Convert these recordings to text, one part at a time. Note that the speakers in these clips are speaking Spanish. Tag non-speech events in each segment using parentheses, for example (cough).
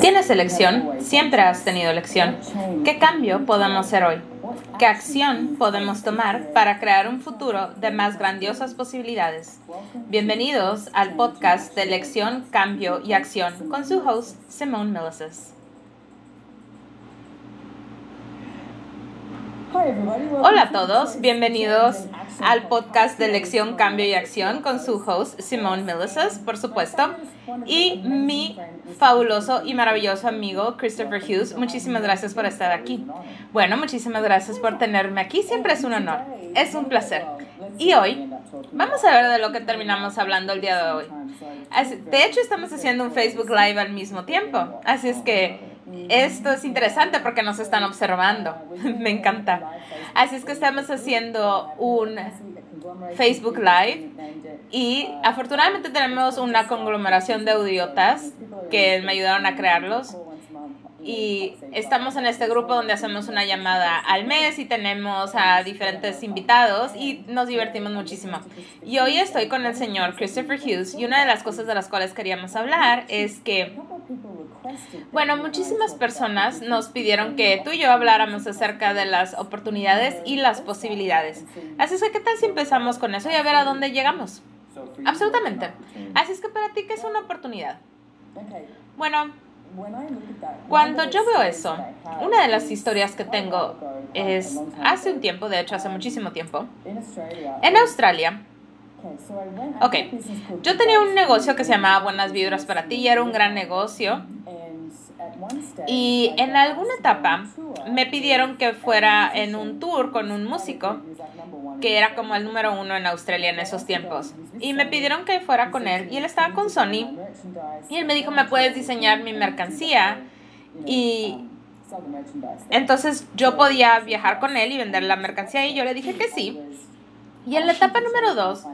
Tienes elección, siempre has tenido elección. ¿Qué cambio podemos hacer hoy? ¿Qué acción podemos tomar para crear un futuro de más grandiosas posibilidades? Bienvenidos al podcast de Elección, Cambio y Acción con su host Simone Millises. Hola a todos, bienvenidos al podcast de Lección, Cambio y Acción con su host Simone Millises, por supuesto, y mi fabuloso y maravilloso amigo Christopher Hughes. Muchísimas gracias por estar aquí. Bueno, muchísimas gracias por tenerme aquí, siempre es un honor, es un placer. Y hoy vamos a ver de lo que terminamos hablando el día de hoy. De hecho, estamos haciendo un Facebook Live al mismo tiempo, así es que esto es interesante porque nos están observando. (laughs) Me encanta. Así es que estamos haciendo un Facebook Live y afortunadamente tenemos una conglomeración de audiotas que me ayudaron a crearlos y estamos en este grupo donde hacemos una llamada al mes y tenemos a diferentes invitados y nos divertimos muchísimo. Y hoy estoy con el señor Christopher Hughes y una de las cosas de las cuales queríamos hablar es que bueno, muchísimas personas nos pidieron que tú y yo habláramos acerca de las oportunidades y las posibilidades. Así es que, ¿qué tal si empezamos con eso y a ver a dónde llegamos? Absolutamente. Así es que para ti, ¿qué es una oportunidad? Bueno, cuando yo veo eso, una de las historias que tengo es hace un tiempo, de hecho hace muchísimo tiempo, en Australia. Ok, yo tenía un negocio que se llamaba Buenas Vibras para ti y era un gran negocio. Y en alguna etapa me pidieron que fuera en un tour con un músico que era como el número uno en Australia en esos tiempos. Y me pidieron que fuera con él y él estaba con Sony. Y él me dijo, ¿me puedes diseñar mi mercancía? Y entonces yo podía viajar con él y vender la mercancía y yo le dije que sí. Y en la etapa número dos,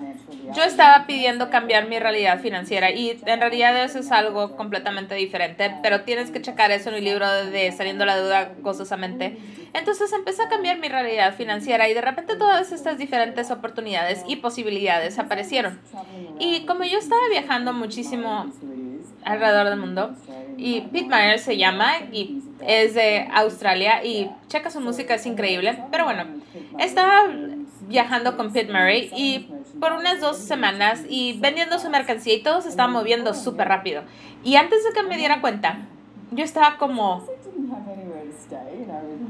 yo estaba pidiendo cambiar mi realidad financiera y en realidad eso es algo completamente diferente, pero tienes que checar eso en el libro de Saliendo la Duda gozosamente. Entonces empecé a cambiar mi realidad financiera y de repente todas estas diferentes oportunidades y posibilidades aparecieron. Y como yo estaba viajando muchísimo alrededor del mundo, y Pete Myers se llama y es de Australia y checa su música, es increíble, pero bueno, estaba viajando con Pete Murray y por unas dos semanas y vendiendo su mercancía y todo se estaba moviendo súper rápido. Y antes de que me diera cuenta, yo estaba como...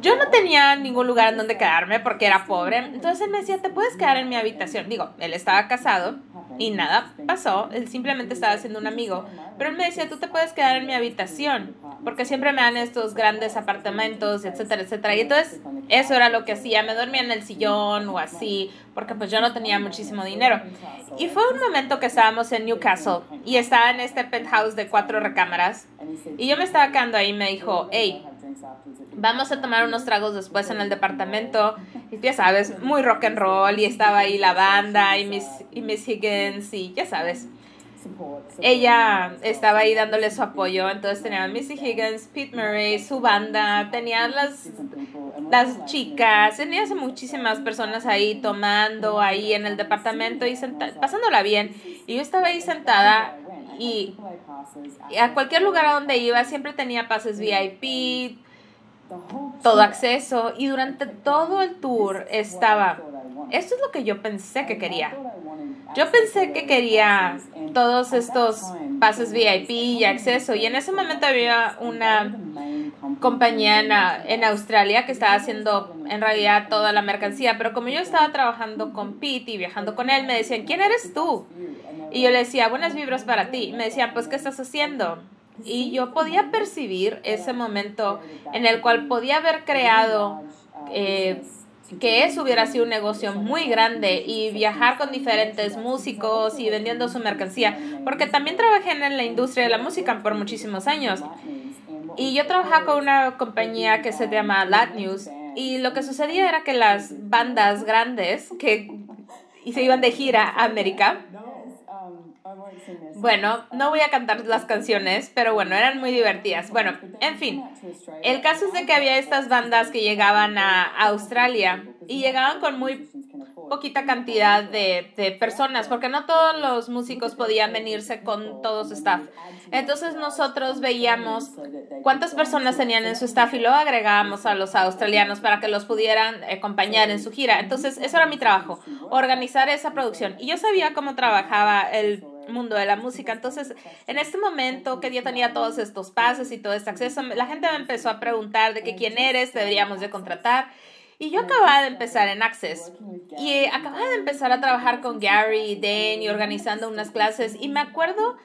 Yo no tenía ningún lugar en donde quedarme porque era pobre. Entonces él me decía, ¿te puedes quedar en mi habitación? Digo, él estaba casado y nada pasó. Él simplemente estaba haciendo un amigo. Pero él me decía, tú te puedes quedar en mi habitación porque siempre me dan estos grandes apartamentos, etcétera, etcétera. Y entonces eso era lo que hacía, me dormía en el sillón o así, porque pues yo no tenía muchísimo dinero. Y fue un momento que estábamos en Newcastle y estaba en este penthouse de cuatro recámaras y yo me estaba quedando ahí y me dijo, hey, vamos a tomar unos tragos después en el departamento. Y ya sabes, muy rock and roll y estaba ahí la banda y Miss, y Miss Higgins y ya sabes ella estaba ahí dándole su apoyo. Entonces tenía Missy Higgins, Pete Murray, su banda, tenía las, las chicas, tenía muchísimas personas ahí tomando ahí en el departamento y pasándola bien. Y yo estaba ahí sentada y, y a cualquier lugar a donde iba siempre tenía pases VIP, todo acceso y durante todo el tour estaba, esto es lo que yo pensé que quería. Yo pensé que quería todos estos pases VIP y acceso y en ese momento había una compañía en, Australia que estaba haciendo en realidad toda la mercancía, pero como yo estaba trabajando con Pete y viajando con él, me decían, ¿quién eres tú? Y yo le decía, buenas vibras para ti. Y me decían, pues, ¿qué estás haciendo? Y yo podía percibir ese momento en el cual podía haber creado eh, que eso hubiera sido un negocio muy grande y viajar con diferentes músicos y vendiendo su mercancía, porque también trabajé en la industria de la música por muchísimos años. Y yo trabajaba con una compañía que se llama Lat News y lo que sucedía era que las bandas grandes que se iban de gira a América bueno, no voy a cantar las canciones, pero bueno, eran muy divertidas. Bueno, en fin, el caso es de que había estas bandas que llegaban a Australia y llegaban con muy poquita cantidad de, de, personas, porque no todos los músicos podían venirse con todo su staff. Entonces nosotros veíamos cuántas personas tenían en su staff y luego agregábamos a los australianos para que los pudieran acompañar en su gira. Entonces eso era mi trabajo, organizar esa producción. Y yo sabía cómo trabajaba el mundo de la música. Entonces, en este momento que ya tenía todos estos pasos y todo este acceso, la gente me empezó a preguntar de que quién eres, deberíamos de contratar. Y yo acababa de empezar en Access y acababa de empezar a trabajar con Gary y Dan y organizando unas clases y me acuerdo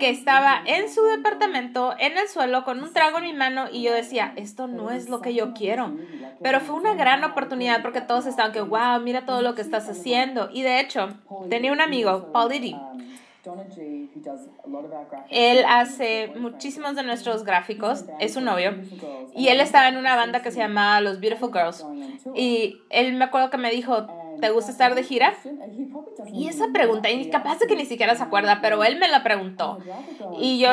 que estaba en su departamento, en el suelo, con un trago en mi mano y yo decía, esto no es lo que yo quiero. Pero fue una gran oportunidad porque todos estaban que, wow, mira todo lo que estás haciendo. Y de hecho, tenía un amigo, Paul Diddy, él hace muchísimos de nuestros gráficos, es su novio, y él estaba en una banda que se llamaba Los Beautiful Girls. Y él me acuerdo que me dijo, ¿te gusta estar de gira? Y esa pregunta, y capaz de que ni siquiera se acuerda, pero él me la preguntó. Y yo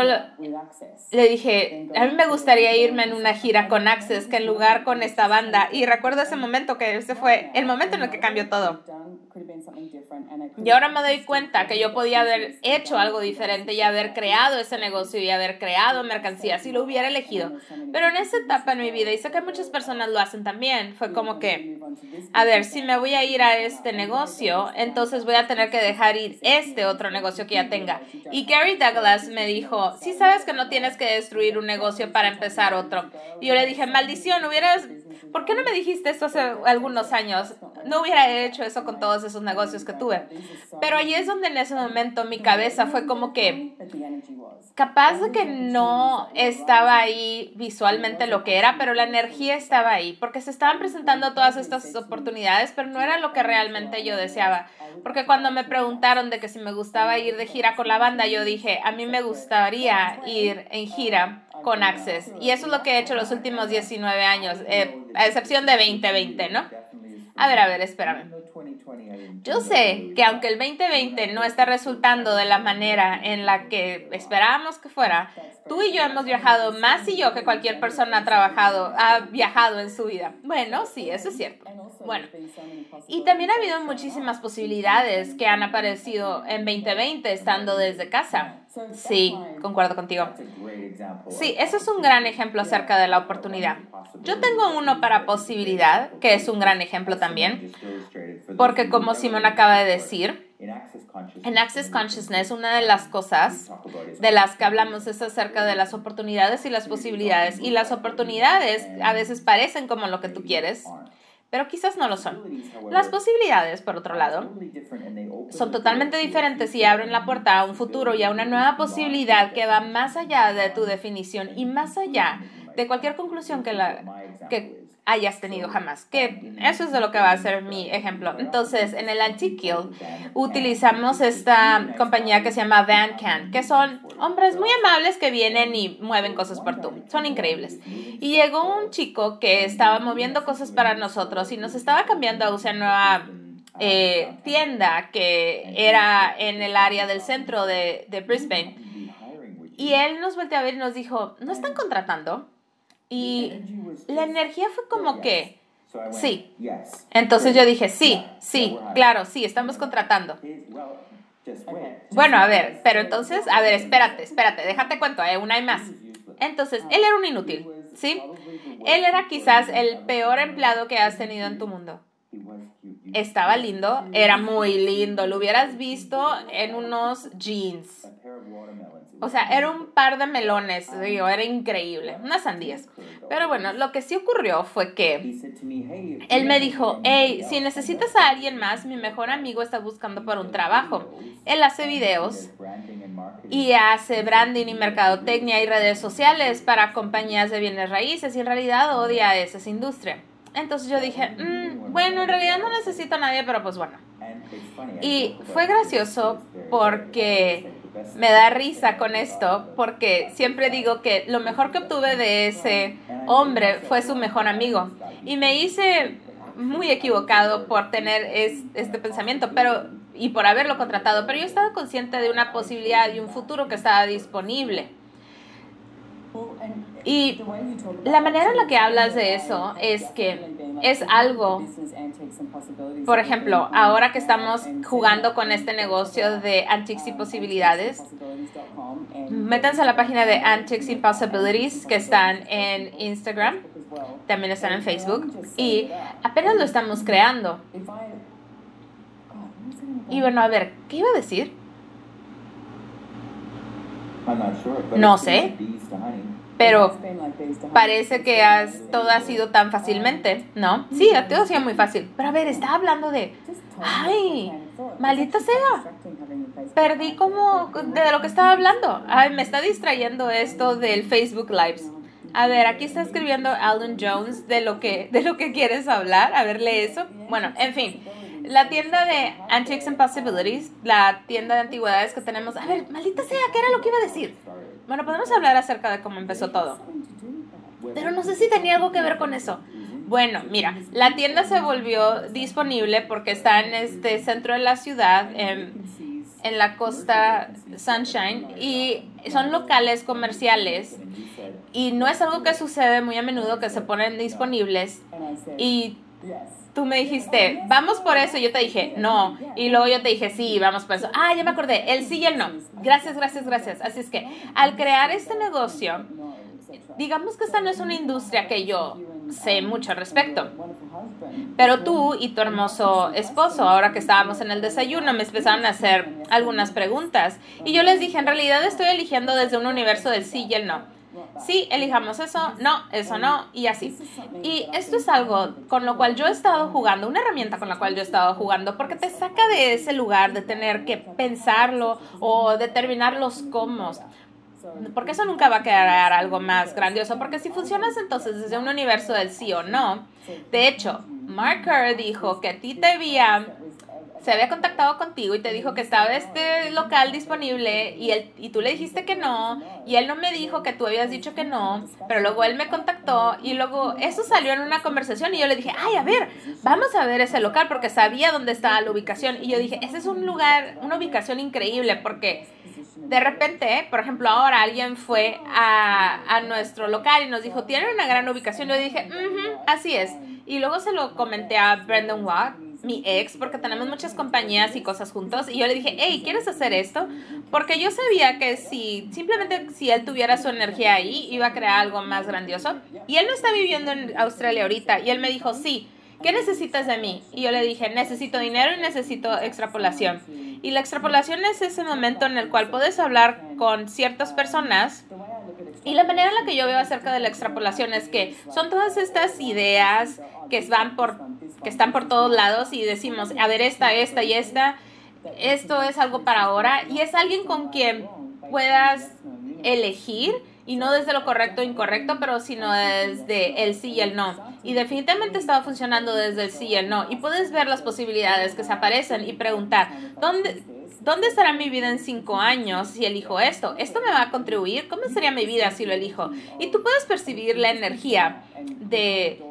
le dije, a mí me gustaría irme en una gira con Access que en lugar con esta banda. Y recuerdo ese momento que ese fue el momento en el que cambió todo. Y ahora me doy cuenta que yo podía haber hecho algo diferente y haber creado ese negocio y haber creado mercancía si lo hubiera elegido. Pero en esa etapa en mi vida, y sé que muchas personas lo hacen también, fue como que, a ver, si me voy a ir a este negocio, entonces voy a tener que dejar ir este otro negocio que ya tenga. Y Gary Douglas me dijo, si sabes que no tienes que destruir un negocio para empezar otro. Y yo le dije, maldición, hubieras ¿por qué no me dijiste esto hace algunos años? No hubiera hecho eso con todos esos negocios que tuve. Pero ahí es donde en ese momento mi cabeza fue como que capaz de que no estaba ahí visualmente lo que era, pero la energía estaba ahí, porque se estaban presentando todas estas oportunidades, pero no era lo que realmente yo deseaba. Porque cuando me preguntaron de que si me gustaba ir de gira con la banda, yo dije, a mí me gustaría ir en gira con Access. Y eso es lo que he hecho los últimos 19 años, eh, a excepción de 2020, ¿no? A ver, a ver, espérame. Yo sé que aunque el 2020 no está resultando de la manera en la que esperábamos que fuera, tú y yo hemos viajado más y yo que cualquier persona ha trabajado, ha viajado en su vida. Bueno, sí, eso es cierto. Bueno, y también ha habido muchísimas posibilidades que han aparecido en 2020 estando desde casa. Sí, concuerdo contigo. Sí, eso es un gran ejemplo acerca de la oportunidad. Yo tengo uno para posibilidad, que es un gran ejemplo también, porque como Simón acaba de decir, en Access Consciousness una de las cosas de las que hablamos es acerca de las oportunidades y las posibilidades. Y las oportunidades a veces parecen como lo que tú quieres, pero quizás no lo son. Las posibilidades, por otro lado, son totalmente diferentes y abren la puerta a un futuro y a una nueva posibilidad que va más allá de tu definición y más allá de cualquier conclusión que, la, que hayas tenido jamás. Que eso es de lo que va a ser mi ejemplo. Entonces, en el Antique utilizamos esta compañía que se llama Van Can, que son hombres muy amables que vienen y mueven cosas por tú. Son increíbles. Y llegó un chico que estaba moviendo cosas para nosotros y nos estaba cambiando a una nueva eh, tienda que era en el área del centro de, de Brisbane. Y él nos volteó a ver y nos dijo, ¿no están contratando? Y la energía fue como que, sí. Entonces yo dije, sí, sí, claro, sí, estamos contratando. Bueno, a ver, pero entonces, a ver, espérate, espérate, déjate cuento, hay una y más. Entonces, él era un inútil, ¿sí? Él era quizás el peor empleado que has tenido en tu mundo. Estaba lindo, era muy lindo, lo hubieras visto en unos jeans. O sea, era un par de melones, digo, era increíble, unas sandías. Pero bueno, lo que sí ocurrió fue que él me dijo, hey, si necesitas a alguien más, mi mejor amigo está buscando por un trabajo. Él hace videos y hace branding y mercadotecnia y redes sociales para compañías de bienes raíces y en realidad odia esa industria. Entonces yo dije, mm, bueno, en realidad no necesito a nadie, pero pues bueno. Y fue gracioso porque me da risa con esto porque siempre digo que lo mejor que obtuve de ese hombre fue su mejor amigo. Y me hice muy equivocado por tener este pensamiento, pero y por haberlo contratado, pero yo estaba consciente de una posibilidad y un futuro que estaba disponible. Y la manera en la que hablas de eso es que es algo, por ejemplo, ahora que estamos jugando con este negocio de Antiques y Posibilidades, métanse a la página de Antiques y Possibilities que están en Instagram, también están en Facebook, y apenas lo estamos creando. Y bueno, a ver, ¿qué iba a decir? No sé pero parece que has, todo ha sido tan fácilmente, ¿no? Sí, todo ha sido muy fácil. Pero a ver, estaba hablando de, ay, maldita sea, perdí como de lo que estaba hablando. Ay, me está distrayendo esto del Facebook Lives. A ver, aquí está escribiendo Alan Jones de lo que, de lo que quieres hablar. A ver, lee eso. Bueno, en fin. La tienda de Antiques and Possibilities, la tienda de antigüedades que tenemos. A ver, maldita sea, ¿qué era lo que iba a decir? Bueno, podemos hablar acerca de cómo empezó todo. Pero no sé si tenía algo que ver con eso. Bueno, mira, la tienda se volvió disponible porque está en este centro de la ciudad, en, en la costa Sunshine, y son locales comerciales. Y no es algo que sucede muy a menudo que se ponen disponibles. Y tú me dijiste, vamos por eso, y yo te dije, no, y luego yo te dije, sí, vamos por eso. Ah, ya me acordé, el sí y el no. Gracias, gracias, gracias. Así es que al crear este negocio, digamos que esta no es una industria que yo sé mucho al respecto. Pero tú y tu hermoso esposo, ahora que estábamos en el desayuno, me empezaron a hacer algunas preguntas. Y yo les dije, en realidad estoy eligiendo desde un universo del sí y el no sí, elijamos eso, no, eso no, y así. Y esto es algo con lo cual yo he estado jugando, una herramienta con la cual yo he estado jugando, porque te saca de ese lugar de tener que pensarlo o determinar los cómo. Porque eso nunca va a quedar algo más grandioso, porque si funcionas entonces desde un universo del sí o no, de hecho, Mark Kerr dijo que a ti te había se había contactado contigo y te dijo que estaba este local disponible y, él, y tú le dijiste que no y él no me dijo que tú habías dicho que no, pero luego él me contactó y luego eso salió en una conversación y yo le dije, ay, a ver, vamos a ver ese local porque sabía dónde estaba la ubicación y yo dije, ese es un lugar, una ubicación increíble porque de repente, por ejemplo, ahora alguien fue a, a nuestro local y nos dijo, tiene una gran ubicación. Yo dije, así es. Y luego se lo comenté a Brendan Watt mi ex, porque tenemos muchas compañías y cosas juntos, y yo le dije, hey, ¿quieres hacer esto? Porque yo sabía que si, simplemente si él tuviera su energía ahí, iba a crear algo más grandioso. Y él no está viviendo en Australia ahorita, y él me dijo, sí, ¿qué necesitas de mí? Y yo le dije, necesito dinero y necesito extrapolación. Y la extrapolación es ese momento en el cual puedes hablar con ciertas personas. Y la manera en la que yo veo acerca de la extrapolación es que son todas estas ideas que van por que están por todos lados y decimos, a ver, esta, esta y esta, esto es algo para ahora y es alguien con quien puedas elegir y no desde lo correcto o incorrecto, pero sino desde el sí y el no. Y definitivamente estaba funcionando desde el sí y el no. Y puedes ver las posibilidades que se aparecen y preguntar, ¿dónde, ¿dónde estará mi vida en cinco años si elijo esto? ¿Esto me va a contribuir? ¿Cómo sería mi vida si lo elijo? Y tú puedes percibir la energía de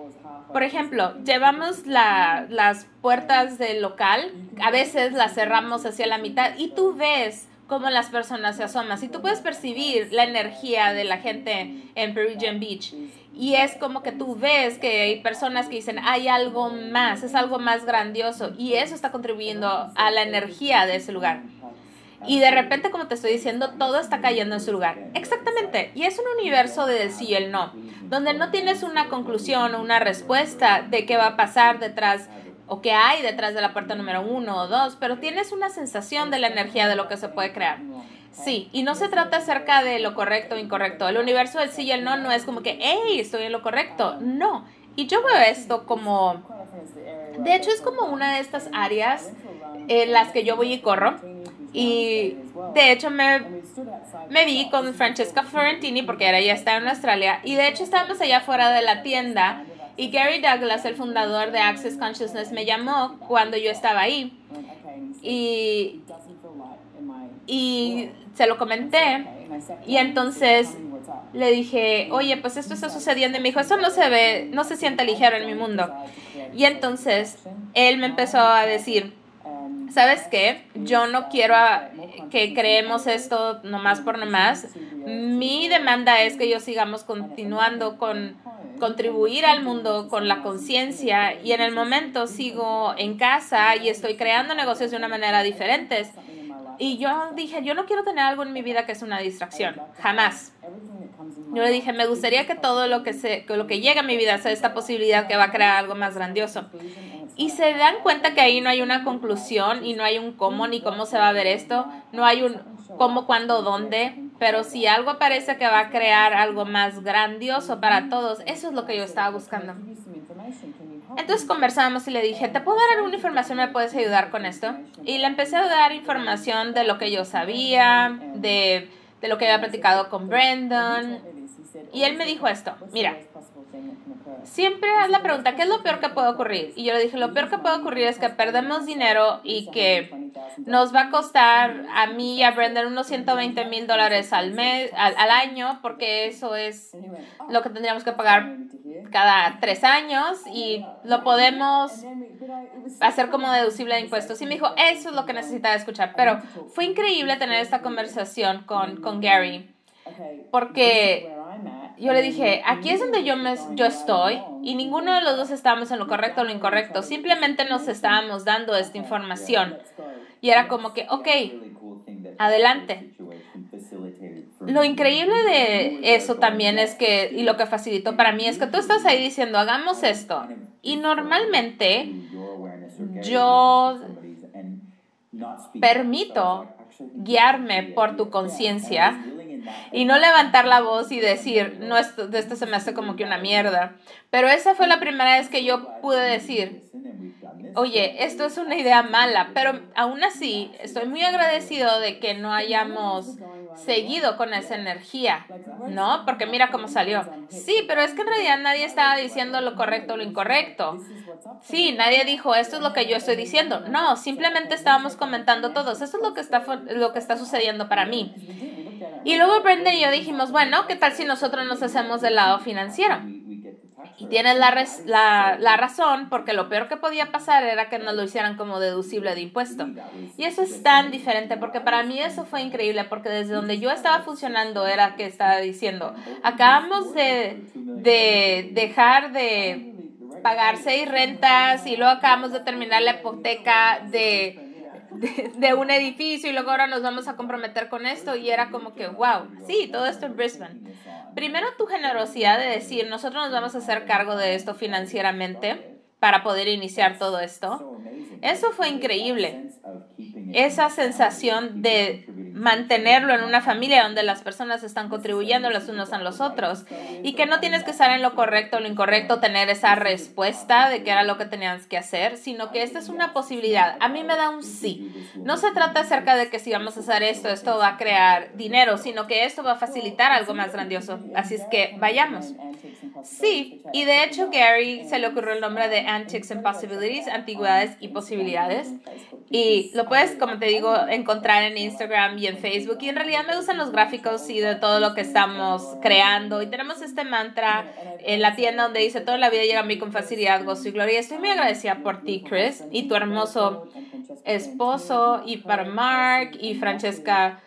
por ejemplo, llevamos las puertas del local, a veces las cerramos hacia la mitad y tú ves cómo las personas se asoman. Si tú puedes percibir la energía de la gente en Perugian Beach y es como que tú ves que hay personas que dicen hay algo más, es algo más grandioso y eso está contribuyendo a la energía de ese lugar. Y de repente, como te estoy diciendo, todo está cayendo en su lugar. Exactamente. Y es un universo del sí y el no, donde no tienes una conclusión o una respuesta de qué va a pasar detrás o qué hay detrás de la puerta número uno o dos, pero tienes una sensación de la energía de lo que se puede crear. Sí, y no se trata acerca de lo correcto o incorrecto. El universo del sí y el no no es como que, hey, estoy en lo correcto. No. Y yo veo esto como, de hecho es como una de estas áreas en las que yo voy y corro y de hecho me, me vi con Francesca Florentini porque era ya está en Australia. Y de hecho estábamos allá fuera de la tienda. Y Gary Douglas, el fundador de Access Consciousness, me llamó cuando yo estaba ahí. Y, y se lo comenté. Y entonces le dije, oye, pues esto está sucediendo. Y me dijo, eso no se ve, no se siente ligero en mi mundo. Y entonces él me empezó a decir, ¿sabes qué? Yo no quiero que creemos esto nomás por nomás. Mi demanda es que yo sigamos continuando con contribuir al mundo con la conciencia y en el momento sigo en casa y estoy creando negocios de una manera diferente. Y yo dije, yo no quiero tener algo en mi vida que es una distracción, jamás. Yo le dije, me gustaría que todo lo que, se, que lo que llega a mi vida sea esta posibilidad que va a crear algo más grandioso. Y se dan cuenta que ahí no hay una conclusión y no hay un cómo ni cómo se va a ver esto, no hay un cómo, cuándo, dónde, pero si algo parece que va a crear algo más grandioso para todos, eso es lo que yo estaba buscando. Entonces conversamos y le dije, ¿te puedo dar alguna información? ¿Me puedes ayudar con esto? Y le empecé a dar información de lo que yo sabía, de, de lo que había platicado con Brandon. Y él me dijo esto, mira, siempre haz la pregunta, ¿qué es lo peor que puede ocurrir? Y yo le dije, lo peor que puede ocurrir es que perdemos dinero y que nos va a costar a mí y a Brendan unos 120 mil dólares al, mes, al, año, porque eso es lo que tendríamos que pagar cada tres años y lo podemos hacer como deducible de impuestos. Y me dijo, eso es lo que necesitaba escuchar. Pero fue increíble tener esta conversación con, con Gary, porque yo le dije, aquí es donde yo, me, yo estoy y ninguno de los dos estábamos en lo correcto o lo incorrecto, simplemente nos estábamos dando esta información. Y era como que, ok, adelante. Lo increíble de eso también es que, y lo que facilitó para mí, es que tú estás ahí diciendo, hagamos esto. Y normalmente yo permito guiarme por tu conciencia y no levantar la voz y decir, no, esto, de esto se me hace como que una mierda. Pero esa fue la primera vez que yo pude decir, oye, esto es una idea mala, pero aún así estoy muy agradecido de que no hayamos seguido con esa energía, ¿no? Porque mira cómo salió. Sí, pero es que en realidad nadie estaba diciendo lo correcto o lo incorrecto. Sí, nadie dijo, esto es lo que yo estoy diciendo. No, simplemente estábamos comentando todos, esto es lo que está, lo que está sucediendo para mí. Y luego Brenda y yo dijimos, bueno, ¿qué tal si nosotros nos hacemos del lado financiero? Y tienes la, la, razón, porque lo peor que podía pasar era que nos lo hicieran como deducible de impuesto. Y eso es tan diferente, porque para mí eso fue increíble, porque desde donde yo estaba funcionando era que estaba diciendo, acabamos de, de dejar de pagar seis rentas y luego acabamos de terminar la hipoteca de de, un edificio y luego ahora nos vamos a comprometer con esto y era como que, wow, sí, todo esto en Brisbane. Primero tu generosidad de decir, nosotros nos vamos a hacer cargo de esto financieramente para poder iniciar todo esto. Eso fue increíble. Esa sensación de mantenerlo en una familia donde las personas están contribuyendo los unos a los otros y que no tienes que estar en lo correcto o lo incorrecto, tener esa respuesta de qué era lo que tenías que hacer, sino que esta es una posibilidad. A mí me da un sí. No se trata acerca de que si vamos a hacer esto, esto va a crear dinero, sino que esto va a facilitar algo más grandioso. Así es que vayamos. Sí, y de hecho Gary se le ocurrió el nombre de Antics and Possibilities, antigüedades y posibilidades. Y lo puedes, como te digo, encontrar en Instagram y en Facebook. Y en realidad me gustan los gráficos y de todo lo que estamos creando. Y tenemos este mantra en la tienda donde dice, toda la vida llega a mí con facilidad, gozo y gloria. Estoy muy agradecida por ti, Chris, y tu hermoso esposo, y para Mark y Francesca.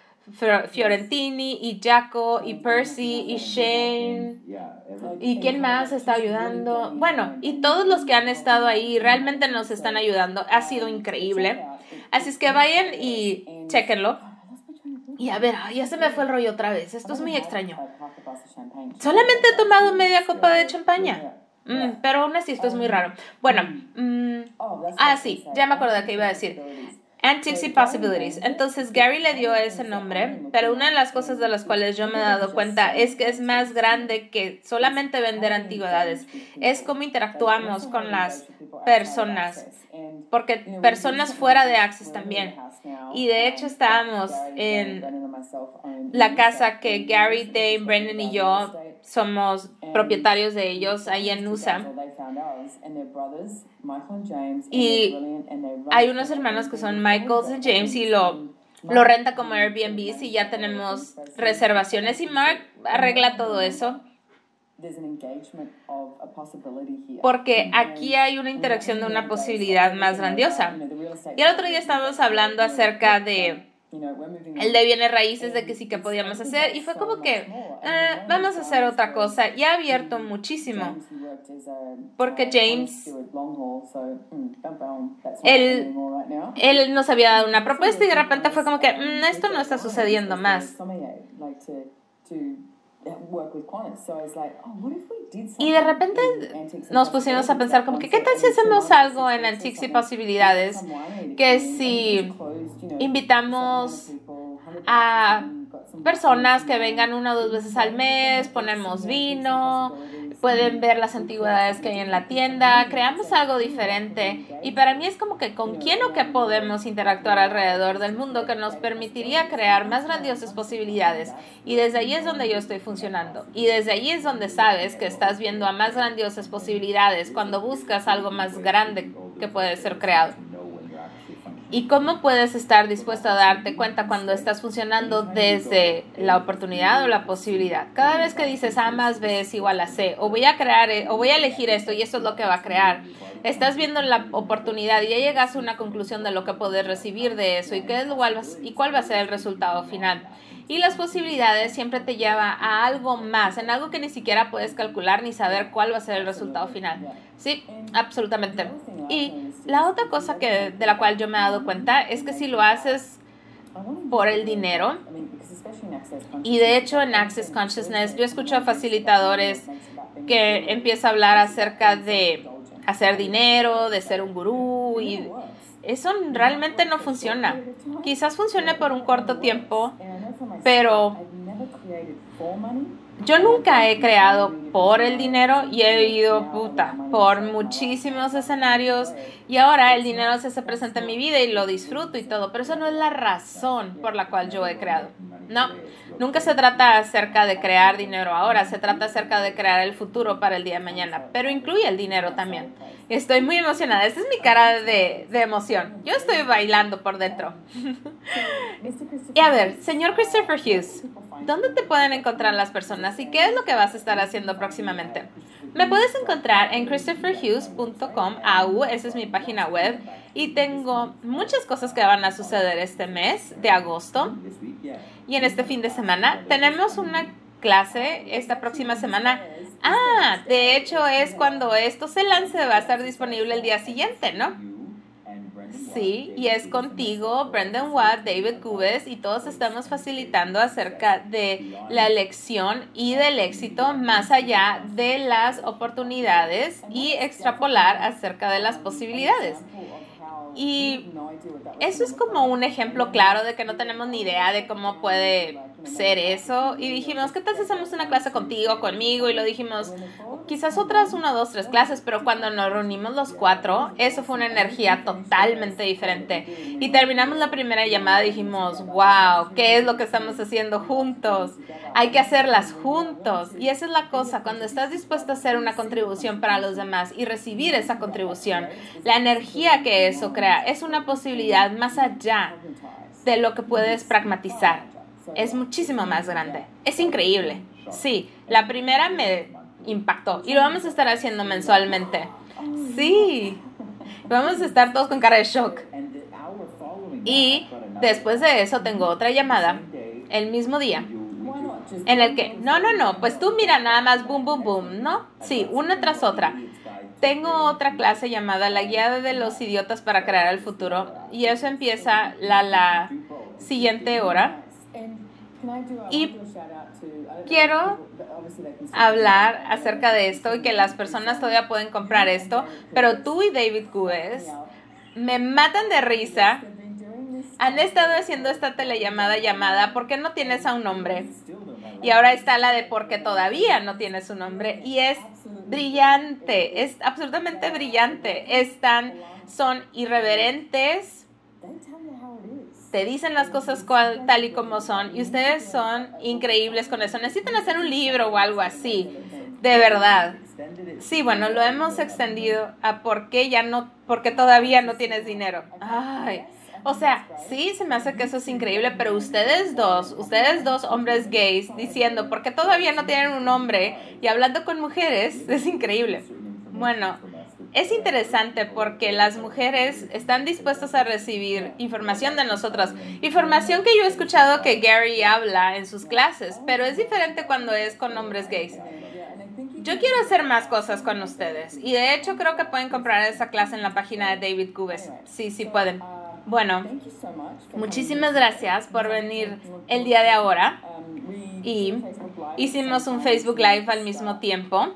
Fiorentini y Jaco y Percy y Shane y quién más está ayudando. Bueno, y todos los que han estado ahí realmente nos están ayudando. Ha sido increíble. Así es que vayan y chequenlo. Y a ver, ya se me fue el rollo otra vez. Esto es muy extraño. Solamente he tomado media copa de champaña. Mm, pero aún así esto es muy raro. Bueno, mm, ah, sí, ya me acuerdo de qué iba a decir. Y Possibilities. Entonces Gary le dio ese nombre, pero una de las cosas de las cuales yo me he dado cuenta es que es más grande que solamente vender antigüedades. Es cómo interactuamos con las personas, porque personas fuera de Access también. Y de hecho estábamos en la casa que Gary, Dave, Brendan y yo somos propietarios de ellos ahí en USA. Y hay unos hermanos que son Michaels y James y lo, lo renta como Airbnb si ya tenemos reservaciones y Mark arregla todo eso. Porque aquí hay una interacción de una posibilidad más grandiosa. Y el otro día estábamos hablando acerca de el de bienes raíces de que sí que podíamos hacer y fue como que eh, vamos a hacer otra cosa y ha abierto muchísimo. Porque James él, él nos había dado una propuesta y de repente fue como que mm, esto no está sucediendo más y de repente nos pusimos a pensar como que, ¿qué tal si hacemos algo en Antiques y Posibilidades? Que si invitamos a personas que vengan una o dos veces al mes, ponemos vino, pueden ver las antigüedades que hay en la tienda, creamos algo diferente. Y para mí es como que con quién o qué podemos interactuar alrededor del mundo que nos permitiría crear más grandiosas posibilidades. Y desde ahí es donde yo estoy funcionando. Y desde ahí es donde sabes que estás viendo a más grandiosas posibilidades cuando buscas algo más grande que puede ser creado. ¿Y cómo puedes estar dispuesto a darte cuenta cuando estás funcionando desde la oportunidad o la posibilidad? Cada vez que dices A más B es igual a C, o voy a crear, e, o voy a elegir esto y esto es lo que va a crear, estás viendo la oportunidad y ya llegas a una conclusión de lo que puedes recibir de eso y, qué es lo, y cuál va a ser el resultado final. Y las posibilidades siempre te lleva a algo más, en algo que ni siquiera puedes calcular ni saber cuál va a ser el resultado final. Sí, absolutamente. Y la otra cosa que, de la cual yo me he dado cuenta es que si lo haces por el dinero, y de hecho en Access Consciousness yo escucho a facilitadores que empiezan a hablar acerca de hacer dinero, de ser un gurú y eso realmente no funciona. Quizás funcione por un corto tiempo, pero yo nunca he creado por el dinero y he ido puta por muchísimos escenarios y ahora el dinero se hace presente en mi vida y lo disfruto y todo, pero eso no es la razón por la cual yo he creado. No, nunca se trata acerca de crear dinero ahora, se trata acerca de crear el futuro para el día de mañana, pero incluye el dinero también. Estoy muy emocionada, esta es mi cara de, de emoción. Yo estoy bailando por dentro. y a ver, señor Christopher Hughes, ¿dónde te pueden encontrar las personas y qué es lo que vas a estar haciendo próximamente? Me puedes encontrar en christopherhughes.com, AU, esa es mi página web, y tengo muchas cosas que van a suceder este mes de agosto y en este fin de semana. Tenemos una clase esta próxima semana. Ah, de hecho es cuando esto se lance, va a estar disponible el día siguiente, ¿no? Sí, y es contigo, Brendan Watt, David Cubes, y todos estamos facilitando acerca de la elección y del éxito más allá de las oportunidades y extrapolar acerca de las posibilidades. Y eso es como un ejemplo claro de que no tenemos ni idea de cómo puede ser eso. Y dijimos, ¿qué tal si hacemos una clase contigo, conmigo? Y lo dijimos, quizás otras una, dos, tres clases, pero cuando nos reunimos los cuatro, eso fue una energía totalmente diferente. Y terminamos la primera llamada y dijimos, wow, ¿qué es lo que estamos haciendo juntos? Hay que hacerlas juntos. Y esa es la cosa, cuando estás dispuesto a hacer una contribución para los demás y recibir esa contribución, la energía que crea es una posibilidad más allá de lo que puedes pragmatizar. Es muchísimo más grande. Es increíble. Sí, la primera me impactó y lo vamos a estar haciendo mensualmente. Sí, vamos a estar todos con cara de shock. Y después de eso tengo otra llamada el mismo día en el que, no, no, no, pues tú mira nada más, boom, boom, boom, ¿no? Sí, una tras otra. Tengo otra clase llamada La Guía de los Idiotas para Crear el Futuro y eso empieza la, la siguiente hora. Y quiero hablar acerca de esto y que las personas todavía pueden comprar esto, pero tú y David Cubes me matan de risa. Han estado haciendo esta telellamada llamada ¿Por qué no tienes a un hombre? Y ahora está la de ¿Por qué todavía no tienes un nombre? Y es brillante, es absolutamente brillante. Están, son irreverentes, te dicen las cosas tal y como son y ustedes son increíbles con eso. Necesitan hacer un libro o algo así, de verdad. Sí, bueno, lo hemos extendido a por qué ya no, porque todavía no tienes dinero. Ay, o sea, sí, se me hace que eso es increíble, pero ustedes dos, ustedes dos hombres gays diciendo, porque todavía no tienen un hombre y hablando con mujeres, (laughs) es increíble. Bueno, es interesante porque las mujeres están dispuestas a recibir información de nosotras, información que yo he escuchado que Gary habla en sus clases, pero es diferente cuando es con hombres gays. Yo quiero hacer más cosas con ustedes y de hecho creo que pueden comprar esa clase en la página de David Cubes. Sí, sí pueden. Bueno, muchísimas gracias por venir el día de ahora. Y hicimos un Facebook Live al mismo tiempo.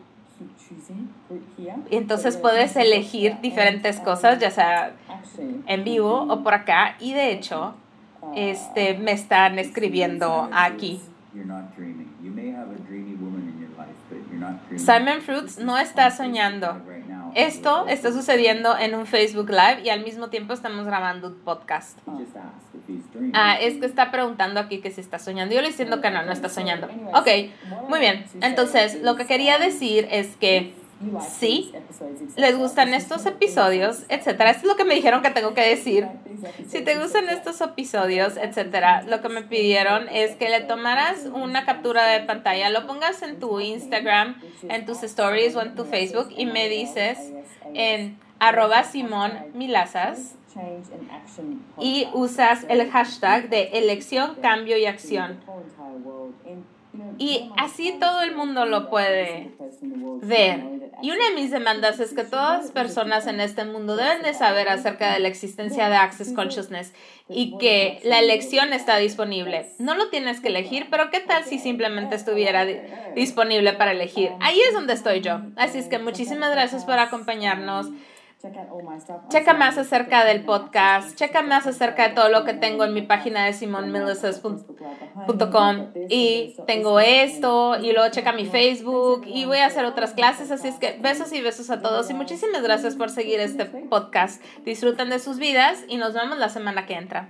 Y entonces puedes elegir diferentes cosas, ya sea en vivo o por acá. Y de hecho, este, me están escribiendo aquí. Simon Fruits no está soñando. Esto está sucediendo en un Facebook Live y al mismo tiempo estamos grabando un podcast. Ah, es que está preguntando aquí que si está soñando. Yo le estoy diciendo que no, no está soñando. Ok, muy bien. Entonces, lo que quería decir es que sí, les gustan estos episodios, etcétera. Esto es lo que me dijeron que tengo que decir. Si te gustan estos episodios, etcétera, lo que me pidieron es que le tomaras una captura de pantalla, lo pongas en tu Instagram, en tus stories o en tu Facebook y me dices en arroba Simón Milazas y usas el hashtag de elección, cambio y acción. Y así todo el mundo lo puede ver. Y una de mis demandas es que todas las personas en este mundo deben de saber acerca de la existencia de Access Consciousness y que la elección está disponible. No lo tienes que elegir, pero ¿qué tal si simplemente estuviera disponible para elegir? Ahí es donde estoy yo. Así es que muchísimas gracias por acompañarnos. Checa más acerca del podcast, checa más acerca de todo lo que tengo en mi página de simonmillicers.com y tengo esto y luego checa mi Facebook y voy a hacer otras clases, así es que besos y besos a todos y muchísimas gracias por seguir este podcast. Disfruten de sus vidas y nos vemos la semana que entra.